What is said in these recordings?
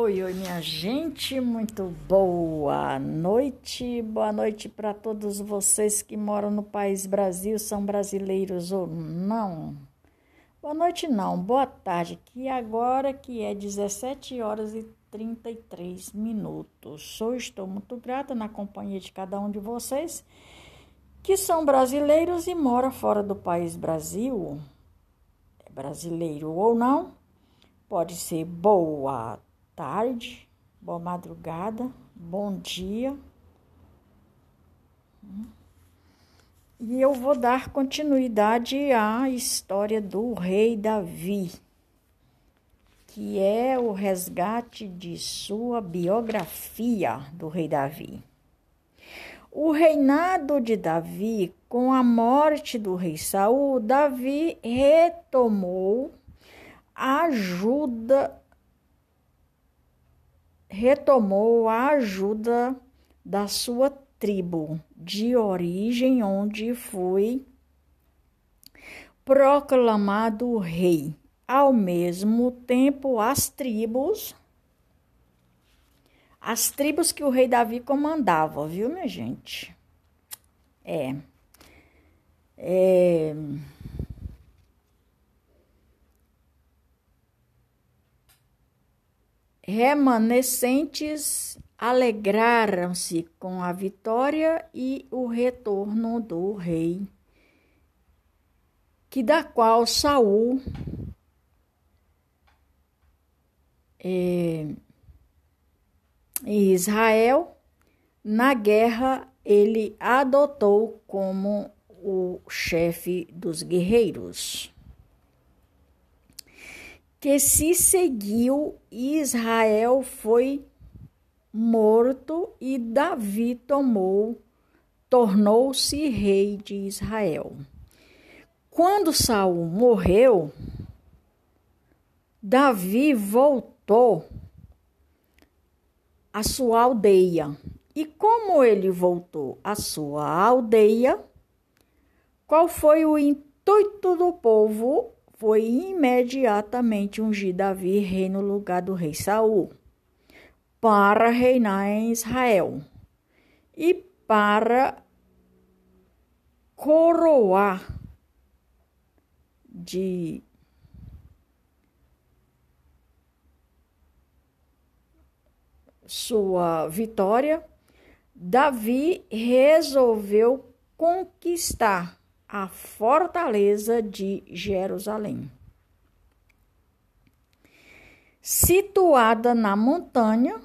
Oi, oi, minha gente, muito boa noite. Boa noite para todos vocês que moram no país Brasil, são brasileiros ou não. Boa noite, não, boa tarde, que agora que é 17 horas e 33 minutos. Sou, estou muito grata na companhia de cada um de vocês que são brasileiros e moram fora do país Brasil. É brasileiro ou não, pode ser boa tarde, boa madrugada, bom dia. E eu vou dar continuidade à história do rei Davi, que é o resgate de sua biografia do rei Davi. O reinado de Davi, com a morte do rei Saul, Davi retomou a ajuda retomou a ajuda da sua tribo de origem, onde foi proclamado rei. Ao mesmo tempo, as tribos, as tribos que o rei Davi comandava, viu, minha gente? É. É. remanescentes alegraram-se com a vitória e o retorno do rei, que da qual Saul é, e Israel na guerra ele adotou como o chefe dos guerreiros que se seguiu, Israel foi morto e Davi tomou, tornou-se rei de Israel. Quando Saul morreu, Davi voltou à sua aldeia. E como ele voltou à sua aldeia, qual foi o intuito do povo foi imediatamente ungir Davi rei no lugar do rei Saul, para reinar em Israel e para coroar de sua vitória, Davi resolveu conquistar a fortaleza de Jerusalém. Situada na montanha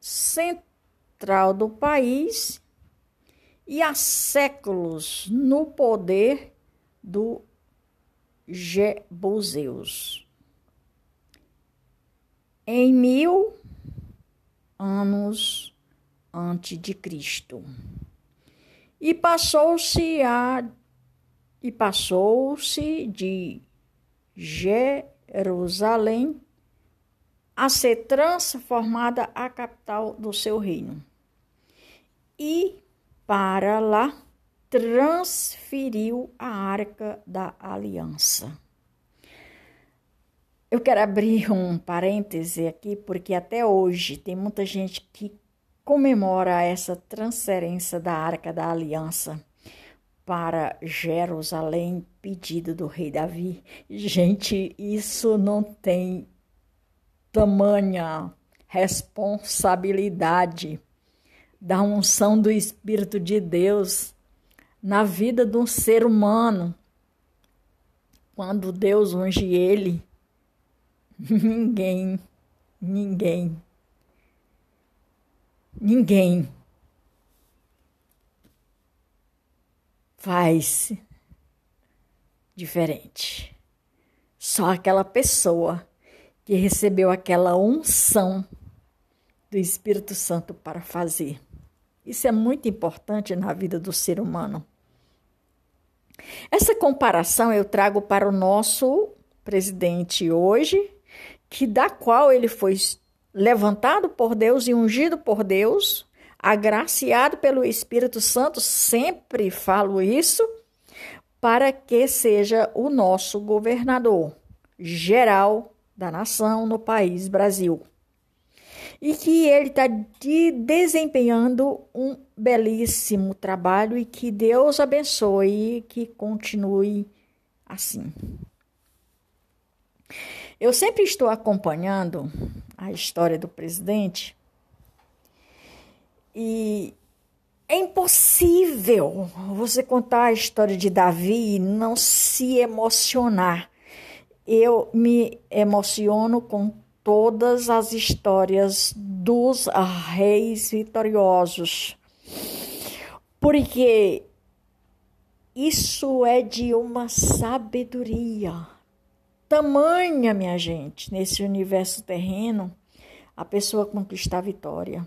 central do país e há séculos no poder do Jebuseus. Em mil anos antes de Cristo. E passou-se a e passou-se de Jerusalém a ser transformada a capital do seu reino. E para lá transferiu a arca da aliança. Eu quero abrir um parêntese aqui, porque até hoje tem muita gente que comemora essa transferência da arca da aliança para Jerusalém, pedido do rei Davi. Gente, isso não tem tamanha responsabilidade da unção do Espírito de Deus na vida de um ser humano. Quando Deus unge ele, ninguém, ninguém, ninguém faz diferente. Só aquela pessoa que recebeu aquela unção do Espírito Santo para fazer. Isso é muito importante na vida do ser humano. Essa comparação eu trago para o nosso presidente hoje, que da qual ele foi levantado por Deus e ungido por Deus agraciado pelo Espírito Santo, sempre falo isso, para que seja o nosso governador geral da nação no país Brasil. e que ele está de desempenhando um belíssimo trabalho e que Deus abençoe e que continue assim. Eu sempre estou acompanhando a história do presidente e é impossível você contar a história de Davi e não se emocionar. Eu me emociono com todas as histórias dos reis vitoriosos, porque isso é de uma sabedoria tamanha, minha gente, nesse universo terreno, a pessoa conquistar a vitória.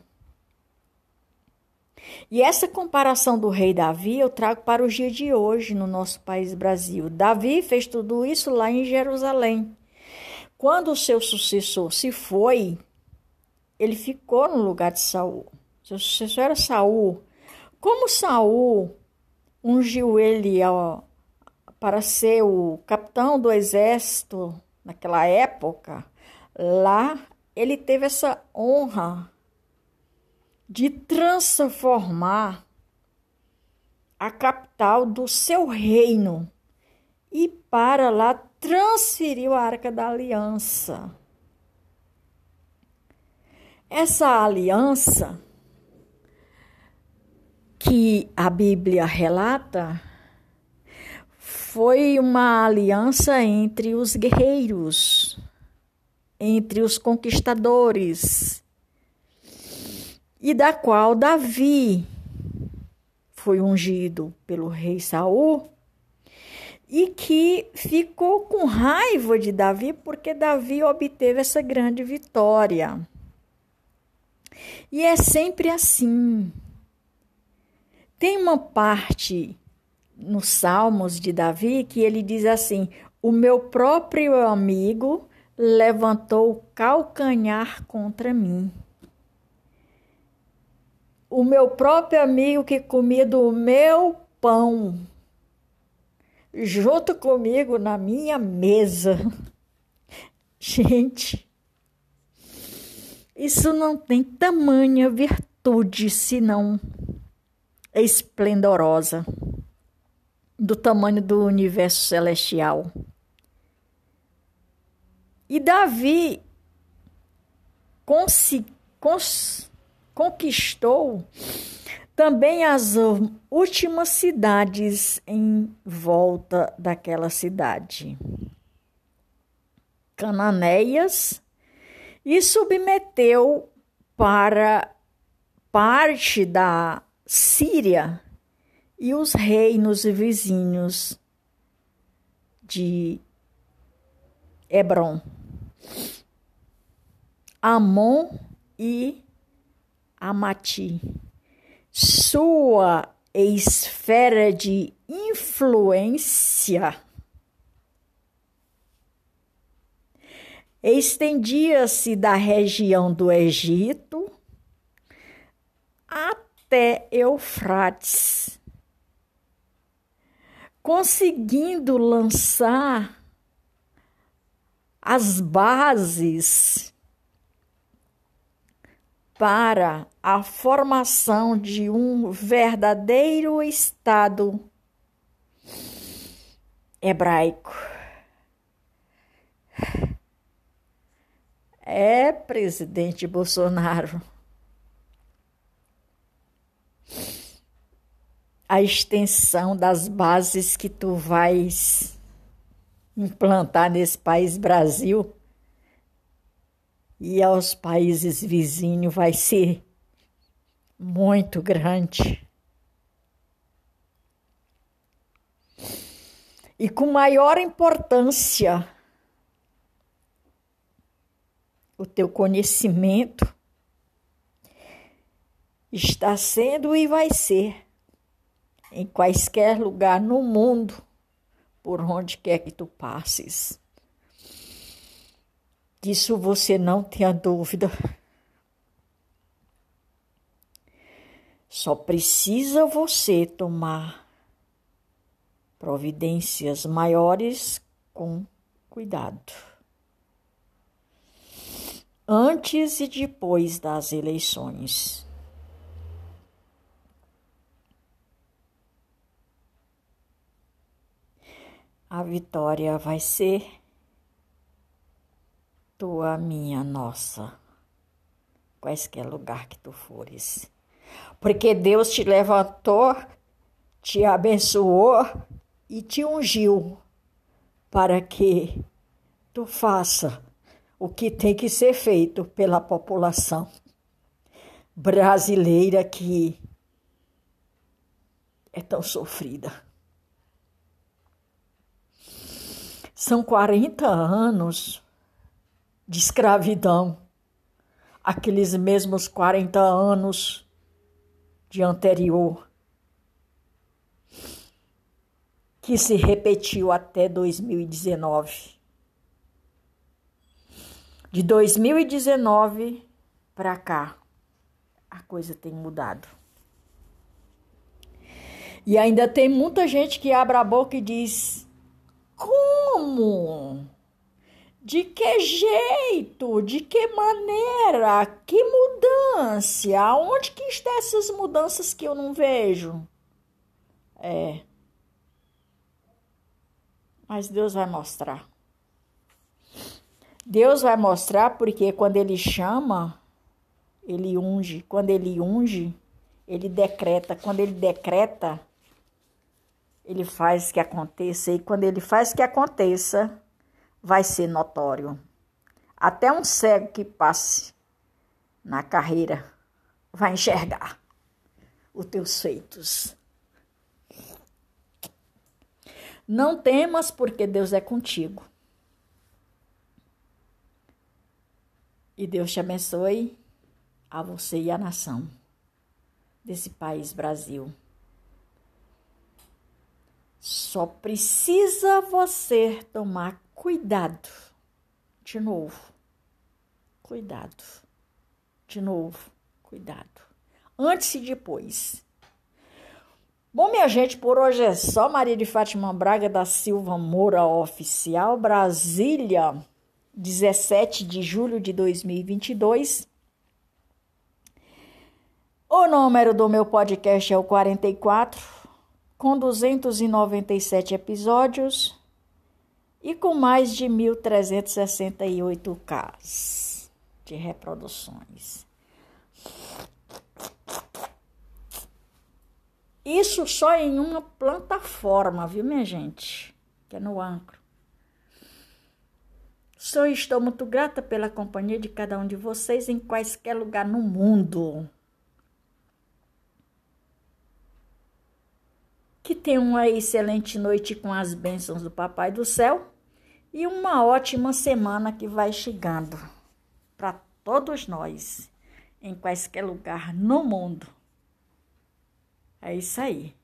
E essa comparação do rei Davi eu trago para o dia de hoje no nosso país Brasil. Davi fez tudo isso lá em Jerusalém. Quando o seu sucessor se foi, ele ficou no lugar de Saul. Seu sucessor era Saul. Como Saul ungiu ele para ser o capitão do exército naquela época, lá ele teve essa honra de transformar a capital do seu reino e para lá transferiu a Arca da Aliança. Essa aliança que a Bíblia relata foi uma aliança entre os guerreiros, entre os conquistadores, e da qual Davi foi ungido pelo rei Saul e que ficou com raiva de Davi porque Davi obteve essa grande vitória. E é sempre assim. Tem uma parte nos Salmos de Davi que ele diz assim: O meu próprio amigo levantou o calcanhar contra mim. O meu próprio amigo que comia do meu pão, junto comigo na minha mesa. Gente, isso não tem tamanha virtude senão esplendorosa do tamanho do universo celestial. E Davi cons, conquistou também as últimas cidades em volta daquela cidade. Cananéias e submeteu para parte da Síria e os reinos vizinhos de Hebron, Amon e Amati. Sua esfera de influência estendia-se da região do Egito até Eufrates conseguindo lançar as bases para a formação de um verdadeiro Estado hebraico. É, presidente Bolsonaro. a extensão das bases que tu vais implantar nesse país Brasil e aos países vizinhos vai ser muito grande. E com maior importância, o teu conhecimento está sendo e vai ser em quaisquer lugar no mundo, por onde quer que tu passes. Disso você não tenha dúvida. Só precisa você tomar providências maiores com cuidado. antes e depois das eleições. A vitória vai ser tua, minha, nossa, quaisquer lugar que tu fores. Porque Deus te levantou, te abençoou e te ungiu para que tu faça o que tem que ser feito pela população brasileira que é tão sofrida. São 40 anos de escravidão, aqueles mesmos 40 anos de anterior que se repetiu até 2019. De 2019 para cá, a coisa tem mudado. E ainda tem muita gente que abre a boca e diz: Como? De que jeito? De que maneira? Que mudança? Aonde que estão essas mudanças que eu não vejo? É. Mas Deus vai mostrar. Deus vai mostrar porque quando ele chama, ele unge. Quando ele unge, ele decreta. Quando ele decreta, ele faz que aconteça. E quando ele faz que aconteça, vai ser notório. Até um cego que passe na carreira vai enxergar os teus feitos. Não temas, porque Deus é contigo. E Deus te abençoe a você e a nação desse país Brasil. Só precisa você tomar cuidado. De novo. Cuidado. De novo. Cuidado. Antes e depois. Bom, minha gente, por hoje é só. Maria de Fátima Braga da Silva Moura Oficial, Brasília, 17 de julho de 2022. O número do meu podcast é o 44, com 297 episódios e com mais de 1.368 casos de reproduções. Isso só em uma plataforma, viu, minha gente? Que é no Ancro. E estou muito grata pela companhia de cada um de vocês em quaisquer lugar no mundo. Tenham uma excelente noite com as bênçãos do Papai do Céu e uma ótima semana que vai chegando para todos nós, em quaisquer lugar no mundo. É isso aí.